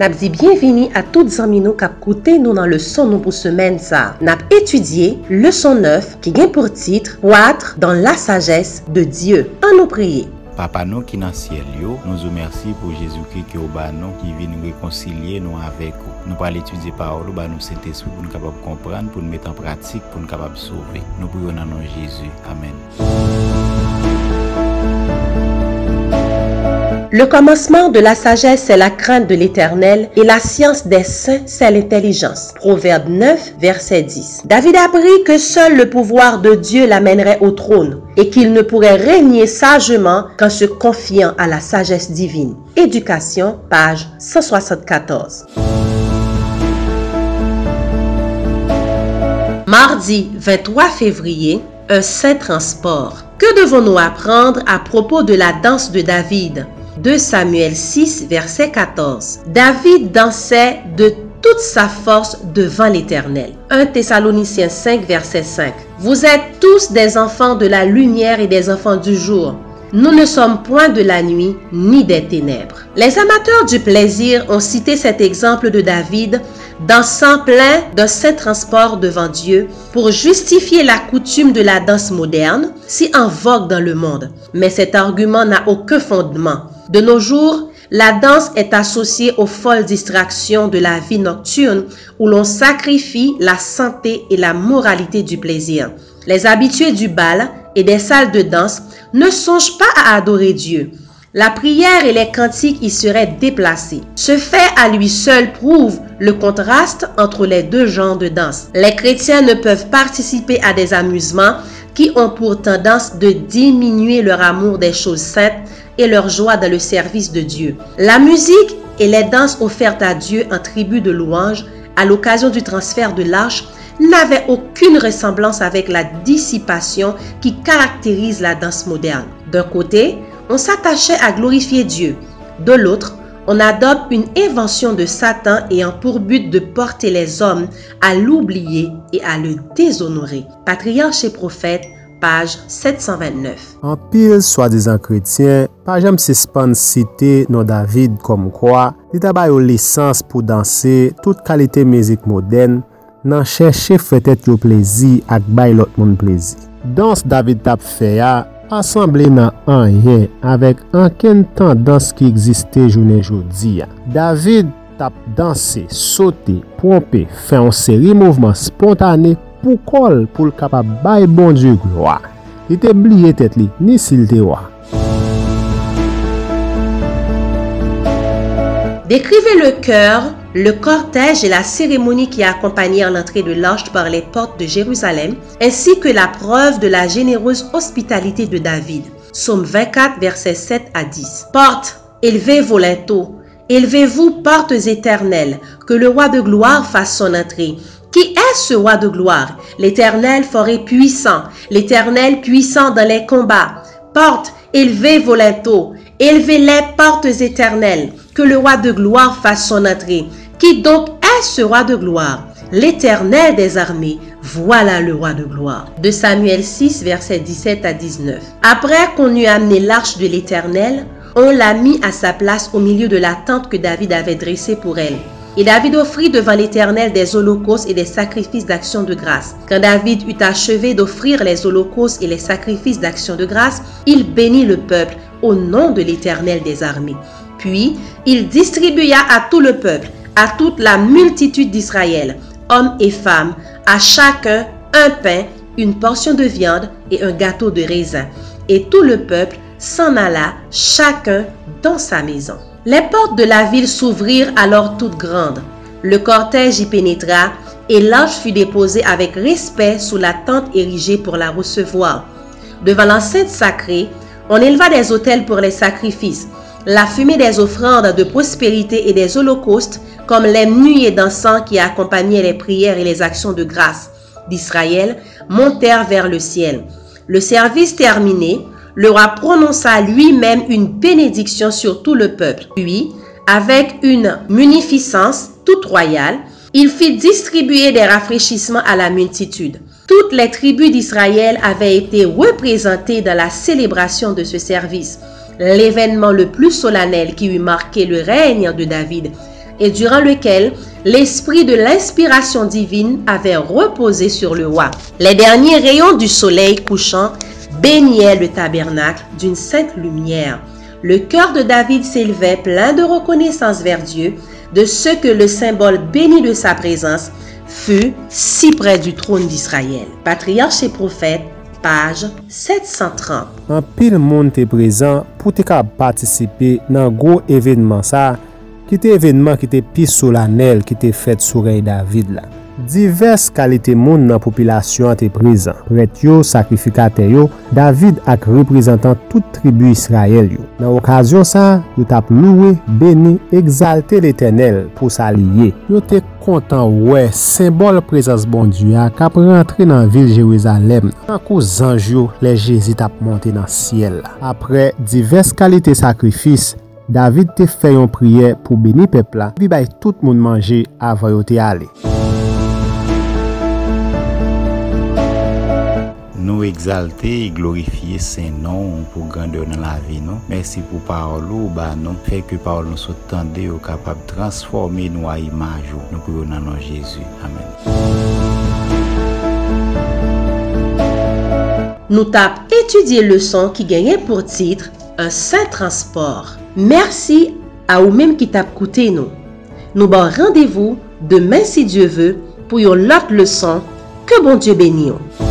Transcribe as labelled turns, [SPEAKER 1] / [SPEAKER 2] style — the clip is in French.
[SPEAKER 1] nap di bienveni a tout zanmi nou kap koute nou nan leson nou pou semen sa. Nap etudye leson 9 ki gen pou titre Poitre dan la sagesse de Diyo. An nou preye.
[SPEAKER 2] Papa nou ki nan siel yo, nou zo mersi pou Jezoukri ki ou ba nou ki vi nou rekoncilie nou avek ou. Nou pral etudye parolo ba nou sente sou pou nou kapab kompran, pou nou met an pratik, pou nou kapab souve. Nou pou yon nan nou Jezou. Amen.
[SPEAKER 1] Le commencement de la sagesse, c'est la crainte de l'éternel, et la science des saints, c'est l'intelligence. Proverbe 9, verset 10. David apprit que seul le pouvoir de Dieu l'amènerait au trône, et qu'il ne pourrait régner sagement qu'en se confiant à la sagesse divine. Éducation, page 174. Mardi 23 février, un saint transport. Que devons-nous apprendre à propos de la danse de David? 2 Samuel 6, verset 14. David dansait de toute sa force devant l'Éternel. 1 Thessaloniciens 5, verset 5. Vous êtes tous des enfants de la lumière et des enfants du jour. Nous ne sommes point de la nuit ni des ténèbres. Les amateurs du plaisir ont cité cet exemple de David dansant plein d'un saint transport devant Dieu pour justifier la coutume de la danse moderne si en vogue dans le monde. Mais cet argument n'a aucun fondement. De nos jours, la danse est associée aux folles distractions de la vie nocturne où l'on sacrifie la santé et la moralité du plaisir. Les habitués du bal et des salles de danse ne songent pas à adorer Dieu. La prière et les cantiques y seraient déplacés. Ce fait à lui seul prouve le contraste entre les deux genres de danse. Les chrétiens ne peuvent participer à des amusements qui ont pour tendance de diminuer leur amour des choses saintes et leur joie dans le service de Dieu. La musique et les danses offertes à Dieu en tribu de louange à l'occasion du transfert de l'arche n'avaient aucune ressemblance avec la dissipation qui caractérise la danse moderne. D'un côté, on s'attachait à glorifier Dieu. De l'autre, on adopte une invention de Satan ayant pour but de porter les hommes à l'oublier et à le déshonorer. Patriarche et prophète, page 729.
[SPEAKER 3] An pil swadizan kretien, pa jem se span site nan David kom kwa, li tabay yo lisans pou danse tout kalite mezik moden nan chèche fètet yo plezi ak bay lot moun plezi. Dans David tap fè ya, Asemble nan an ye, avèk anken tan dans ki egziste jounen jodi ya. David tap danse, sote, pompe, fè an seri mouvman spontane bon. Li ni sil.
[SPEAKER 1] Décrivez le cœur, le cortège et la cérémonie qui accompagnèrent l'entrée de l'arche par les portes de Jérusalem, ainsi que la preuve de la généreuse hospitalité de David. Somme 24, versets 7 à 10. Porte, élevez vos linteaux, élevez-vous portes éternelles, que le roi de gloire fasse son entrée. Qui est ce roi de gloire? L'Éternel fort et puissant, l'Éternel puissant dans les combats. Porte, élevez vos linteaux, élevez les portes éternelles, que le roi de gloire fasse son entrée. Qui donc est ce roi de gloire? L'Éternel des armées, voilà le roi de gloire. De Samuel 6, versets 17 à 19. Après qu'on eut amené l'arche de l'Éternel, on l'a mis à sa place au milieu de la tente que David avait dressée pour elle. Et David offrit devant l'Éternel des holocaustes et des sacrifices d'action de grâce. Quand David eut achevé d'offrir les holocaustes et les sacrifices d'action de grâce, il bénit le peuple au nom de l'Éternel des armées. Puis il distribua à tout le peuple, à toute la multitude d'Israël, hommes et femmes, à chacun un pain, une portion de viande et un gâteau de raisin. Et tout le peuple s'en alla chacun dans sa maison. Les portes de la ville s'ouvrirent alors toutes grandes. Le cortège y pénétra et l'arche fut déposée avec respect sous la tente érigée pour la recevoir. Devant l'enceinte sacrée, on éleva des autels pour les sacrifices. La fumée des offrandes de prospérité et des holocaustes, comme les nuées d'encens qui accompagnaient les prières et les actions de grâce d'Israël, montèrent vers le ciel. Le service terminé, le roi prononça lui-même une bénédiction sur tout le peuple. Puis, avec une munificence toute royale, il fit distribuer des rafraîchissements à la multitude. Toutes les tribus d'Israël avaient été représentées dans la célébration de ce service, l'événement le plus solennel qui eut marqué le règne de David et durant lequel l'esprit de l'inspiration divine avait reposé sur le roi. Les derniers rayons du soleil couchant baignait le tabernacle d'une sainte lumière. Le cœur de David s'élevait plein de reconnaissance vers Dieu de ce que le symbole béni de sa présence fut si près du trône d'Israël. Patriarche et prophète, page 730.
[SPEAKER 3] An pil moun te prezant pou te ka patisipe nan gwo evidman sa, ki te evidman ki te pi solanel ki te fet sou rey David la. Divers kalite moun nan popilasyon te prizan, pret yo, sakrifikate yo, David ak reprezentan tout tribu Israel yo. Nan okasyon sa, yo tap loue, beni, exalte l'Eternel pou sa liye. Yo te kontan wè, sembol prezans bon diya kap rentre nan vil Jewezalem, nan kou zanj yo le Jezi tap monte nan siel. Apre divers kalite sakrifis, David te fè yon priye pou beni pepla, vi bay tout moun manje ava yo te ale.
[SPEAKER 2] Nou exalte e glorifiye sen non pou grandeur nan la vi non. Mersi pou parol ou ba non. Fek ke parol nou sotande ou kapab transforme nou a imaj ou. Nou pou yon nan nou Jezu. Amen.
[SPEAKER 1] Nou tap etudye le son ki genye pou titre Un Saint Transport. Mersi a ou menm ki tap koute nou. Nou ban randevou demen si Diyo ve pou yon lot le son. Ke bon Diyo beni ou.